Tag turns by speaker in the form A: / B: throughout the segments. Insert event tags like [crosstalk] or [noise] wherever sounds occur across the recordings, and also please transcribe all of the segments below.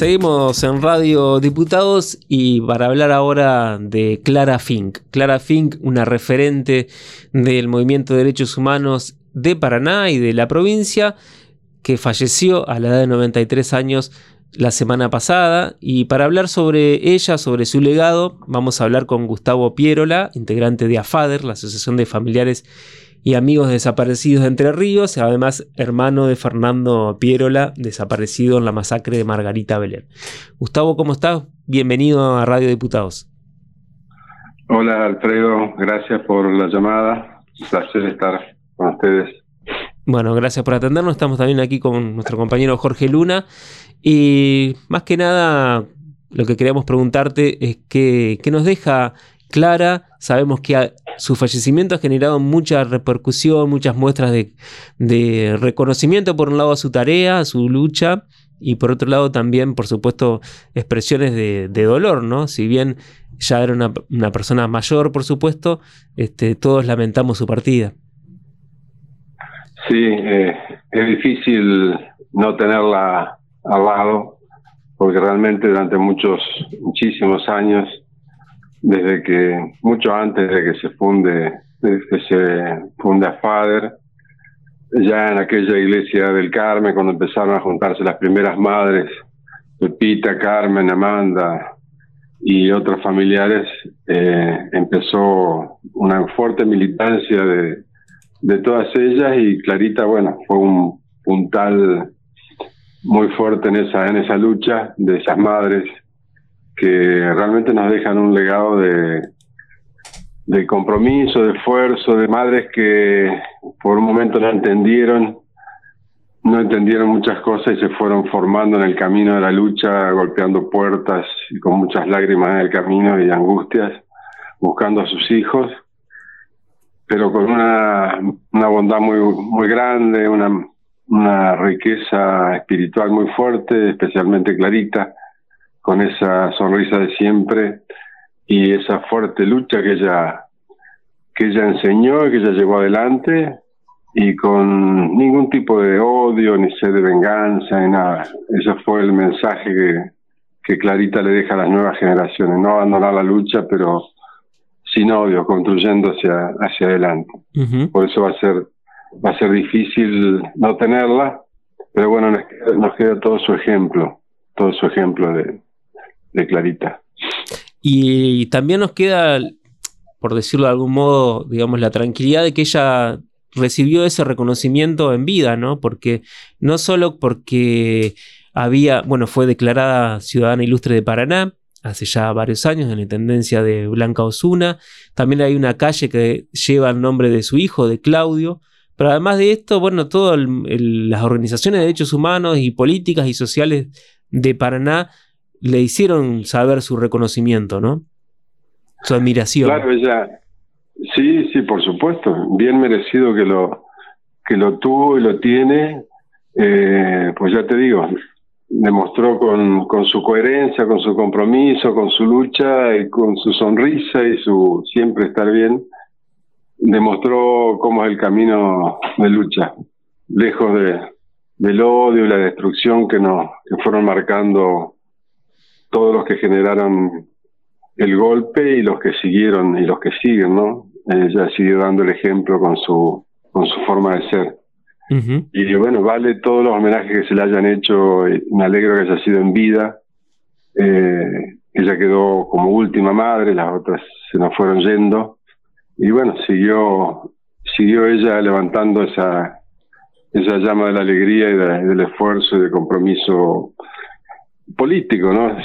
A: Seguimos en Radio Diputados y para hablar ahora de Clara Fink. Clara Fink, una referente del movimiento de derechos humanos de Paraná y de la provincia, que falleció a la edad de 93 años la semana pasada. Y para hablar sobre ella, sobre su legado, vamos a hablar con Gustavo Pierola, integrante de AFADER, la Asociación de Familiares y amigos desaparecidos de Entre Ríos, además hermano de Fernando Pierola, desaparecido en la masacre de Margarita Belén. Gustavo, ¿cómo estás? Bienvenido a Radio Diputados.
B: Hola Alfredo, gracias por la llamada. Un placer estar con ustedes.
A: Bueno, gracias por atendernos. Estamos también aquí con nuestro compañero Jorge Luna. Y más que nada, lo que queríamos preguntarte es qué, qué nos deja Clara. Sabemos que su fallecimiento ha generado mucha repercusión, muchas muestras de, reconocimiento, por un lado, a su tarea, a su lucha, y por otro lado también, por supuesto, expresiones de, dolor, ¿no? Si bien ya era una, persona mayor, por supuesto, este, todos lamentamos su partida.
B: Sí, eh, es difícil no tenerla al lado, porque realmente durante muchos, muchísimos años desde que, mucho antes de que se funde, desde que se funda Fader, ya en aquella iglesia del Carmen, cuando empezaron a juntarse las primeras madres, Pepita, Carmen, Amanda y otros familiares, eh, empezó una fuerte militancia de, de todas ellas y Clarita, bueno, fue un puntal muy fuerte en esa, en esa lucha de esas madres que realmente nos dejan un legado de, de compromiso, de esfuerzo, de madres que por un momento no entendieron, no entendieron muchas cosas y se fueron formando en el camino de la lucha, golpeando puertas y con muchas lágrimas en el camino y angustias, buscando a sus hijos, pero con una, una bondad muy, muy grande, una, una riqueza espiritual muy fuerte, especialmente Clarita con esa sonrisa de siempre y esa fuerte lucha que ella que ella enseñó y que ella llevó adelante y con ningún tipo de odio ni sed de venganza ni nada. Ese fue el mensaje que, que Clarita le deja a las nuevas generaciones, no abandonar la lucha, pero sin odio, construyendo hacia, hacia adelante. Por eso va a ser va a ser difícil no tenerla, pero bueno, nos nos queda todo su ejemplo, todo su ejemplo de, de Clarita.
A: Y también nos queda, por decirlo de algún modo, digamos, la tranquilidad de que ella recibió ese reconocimiento en vida, ¿no? Porque no solo porque había, bueno, fue declarada ciudadana ilustre de Paraná hace ya varios años en la intendencia de Blanca Osuna, también hay una calle que lleva el nombre de su hijo, de Claudio, pero además de esto, bueno, todas las organizaciones de derechos humanos y políticas y sociales de Paraná le hicieron saber su reconocimiento, ¿no? Su admiración.
B: Claro, ella, sí, sí, por supuesto, bien merecido que lo, que lo tuvo y lo tiene, eh, pues ya te digo, demostró con, con su coherencia, con su compromiso, con su lucha y con su sonrisa y su siempre estar bien, demostró cómo es el camino de lucha, lejos de, del odio y la destrucción que nos que fueron marcando todos los que generaron el golpe y los que siguieron y los que siguen, ¿no? Ella sigue dando el ejemplo con su, con su forma de ser. Y bueno, vale todos los homenajes que se le hayan hecho, me alegro que haya sido en vida. Eh, ella quedó como última madre, las otras se nos fueron yendo. Y bueno, siguió, siguió ella levantando esa, esa llama de la alegría y del esfuerzo y del compromiso político, ¿no?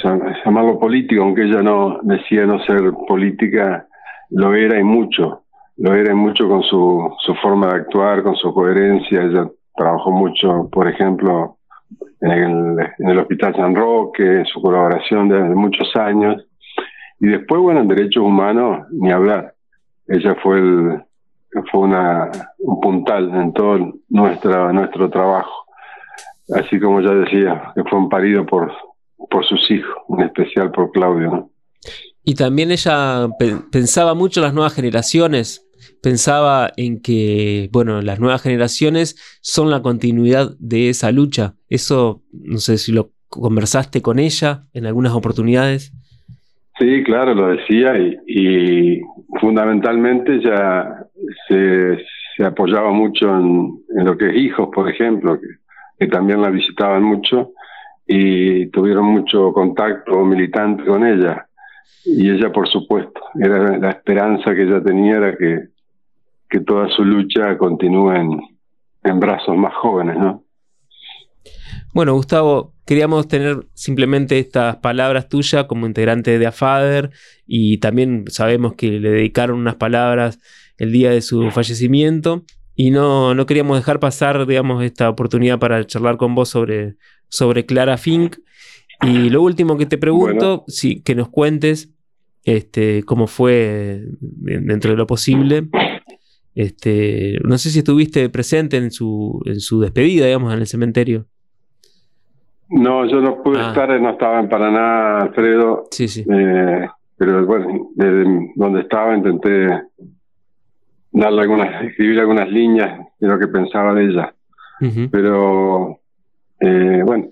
B: Llamarlo político, aunque ella no decía no ser política, lo era y mucho, lo era y mucho con su, su forma de actuar, con su coherencia. Ella trabajó mucho, por ejemplo, en el, en el Hospital San Roque, su colaboración de, muchos años. Y después, bueno, en derechos humanos, ni hablar. Ella fue el, fue una, un puntal en todo nuestra, nuestro trabajo. Así como ya decía, que fue un parido por, por sus hijos, en especial por Claudio.
A: Y también ella pensaba mucho en las nuevas generaciones, pensaba en que, bueno, las nuevas generaciones son la continuidad de esa lucha. Eso, no sé si lo conversaste con ella en algunas oportunidades.
B: Sí, claro, lo decía y, fundamentalmente ella se, apoyaba mucho en, lo que es hijos, por ejemplo, que, también la visitaban mucho y tuvieron mucho contacto militante con ella. Y ella, por supuesto, era la esperanza que ella tenía era que, que toda su lucha continúe en, en brazos más jóvenes, ¿no?
A: Bueno, Gustavo, queríamos tener simplemente estas palabras tuyas como integrante de AFADER y también sabemos que le dedicaron unas palabras el día de su fallecimiento y no, no queríamos dejar pasar, digamos, esta oportunidad para charlar con vos sobre, sobre Clara Fink. Y lo último que te pregunto, si, que nos cuentes este, cómo fue dentro de lo posible. Este, no sé si estuviste presente en su, en su despedida, digamos, en el cementerio.
B: No, yo no pude ah. estar, no estaba en Paraná, Alfredo.
A: Sí, sí.
B: Eh, pero bueno, desde donde estaba intenté darle algunas, escribir algunas líneas de lo que pensaba de ella. Pero eh, bueno,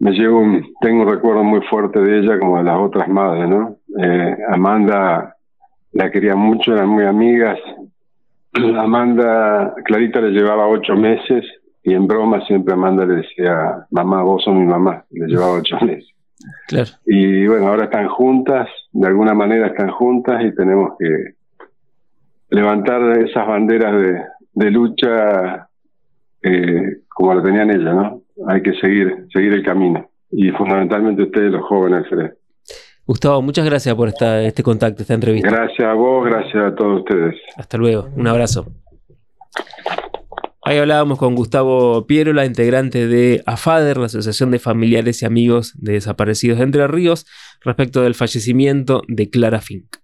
B: me llevo un, tengo un recuerdo muy fuerte de ella como de las otras madres, ¿no? Eh, Amanda la quería mucho, eran muy amigas. [clears throat] Amanda, Clarita le llevaba ocho meses y en broma siempre Amanda le decía, mamá, vos sos mi mamá, le llevaba ocho [laughs] meses.
A: Claro.
B: Y bueno, ahora están juntas, de alguna manera están juntas y tenemos que levantar esas banderas de, lucha eh, como lo tenían ellas, ¿no? Hay que seguir, seguir el camino. Y fundamentalmente ustedes, los jóvenes.
A: Gustavo, muchas gracias por esta, este contacto, esta entrevista.
B: Gracias a vos, gracias a todos ustedes.
A: Hasta luego, un abrazo. Ahí hablábamos con Gustavo Piero, la integrante de AFADER, la Asociación de Familiares y Amigos de Desaparecidos de Entre Ríos, respecto del fallecimiento de Clara Fink.